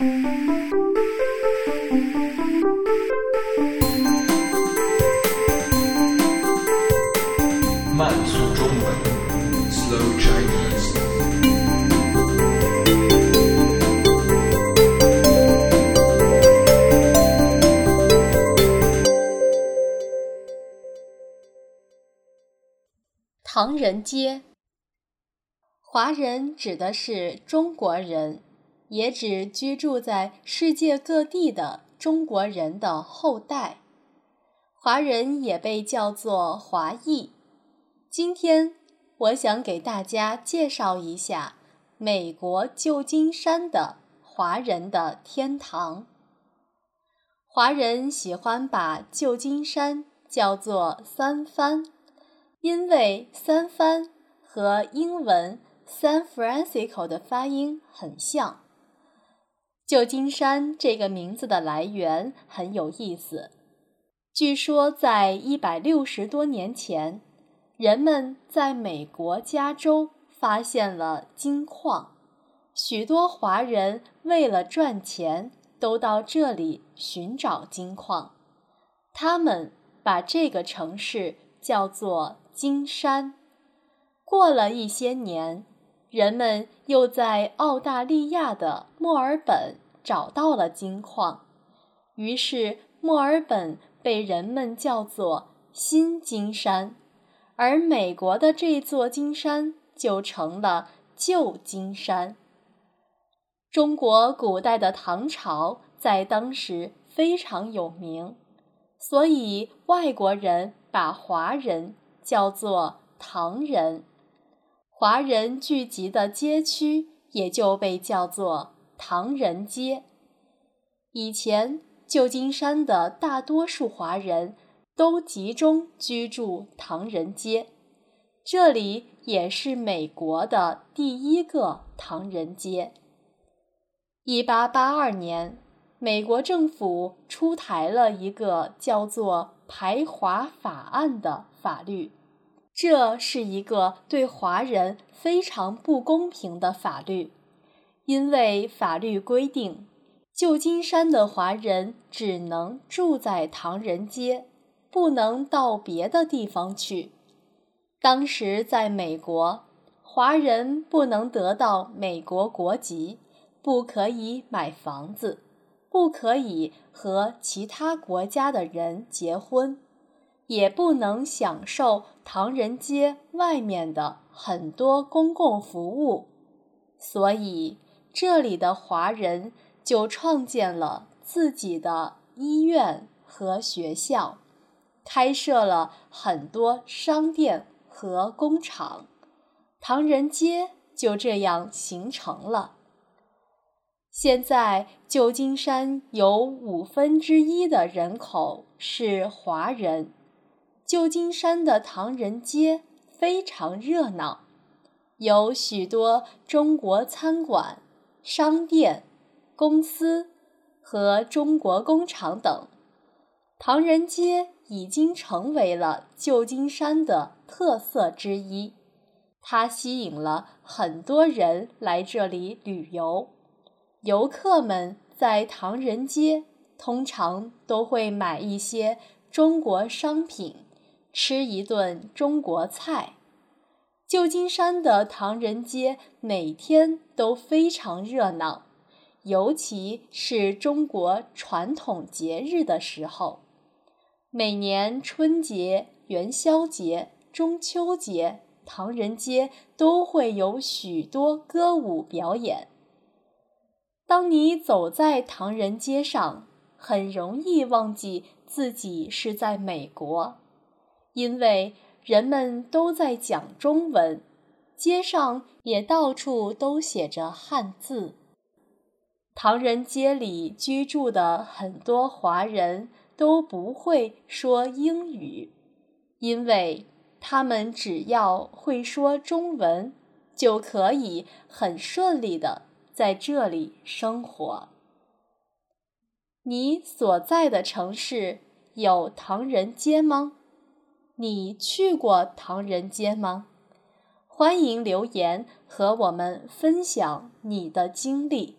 慢速中文，Slow Chinese。唐人街，华人指的是中国人，也指居住在世界各地的中国人的后代。华人也被叫做华裔。今天，我想给大家介绍一下美国旧金山的华人的天堂。华人喜欢把旧金山叫做三藩。因为三藩和英文 San Francisco 的发音很像，旧金山这个名字的来源很有意思。据说在一百六十多年前，人们在美国加州发现了金矿，许多华人为了赚钱都到这里寻找金矿，他们把这个城市叫做。金山，过了一些年，人们又在澳大利亚的墨尔本找到了金矿，于是墨尔本被人们叫做新金山，而美国的这座金山就成了旧金山。中国古代的唐朝在当时非常有名，所以外国人把华人。叫做唐人，华人聚集的街区也就被叫做唐人街。以前旧金山的大多数华人都集中居住唐人街，这里也是美国的第一个唐人街。一八八二年，美国政府出台了一个叫做《排华法案》的法律。这是一个对华人非常不公平的法律，因为法律规定，旧金山的华人只能住在唐人街，不能到别的地方去。当时在美国，华人不能得到美国国籍，不可以买房子，不可以和其他国家的人结婚。也不能享受唐人街外面的很多公共服务，所以这里的华人就创建了自己的医院和学校，开设了很多商店和工厂，唐人街就这样形成了。现在旧金山有五分之一的人口是华人。旧金山的唐人街非常热闹，有许多中国餐馆、商店、公司和中国工厂等。唐人街已经成为了旧金山的特色之一，它吸引了很多人来这里旅游。游客们在唐人街通常都会买一些中国商品。吃一顿中国菜，旧金山的唐人街每天都非常热闹，尤其是中国传统节日的时候。每年春节、元宵节、中秋节，唐人街都会有许多歌舞表演。当你走在唐人街上，很容易忘记自己是在美国。因为人们都在讲中文，街上也到处都写着汉字。唐人街里居住的很多华人都不会说英语，因为他们只要会说中文，就可以很顺利的在这里生活。你所在的城市有唐人街吗？你去过唐人街吗？欢迎留言和我们分享你的经历。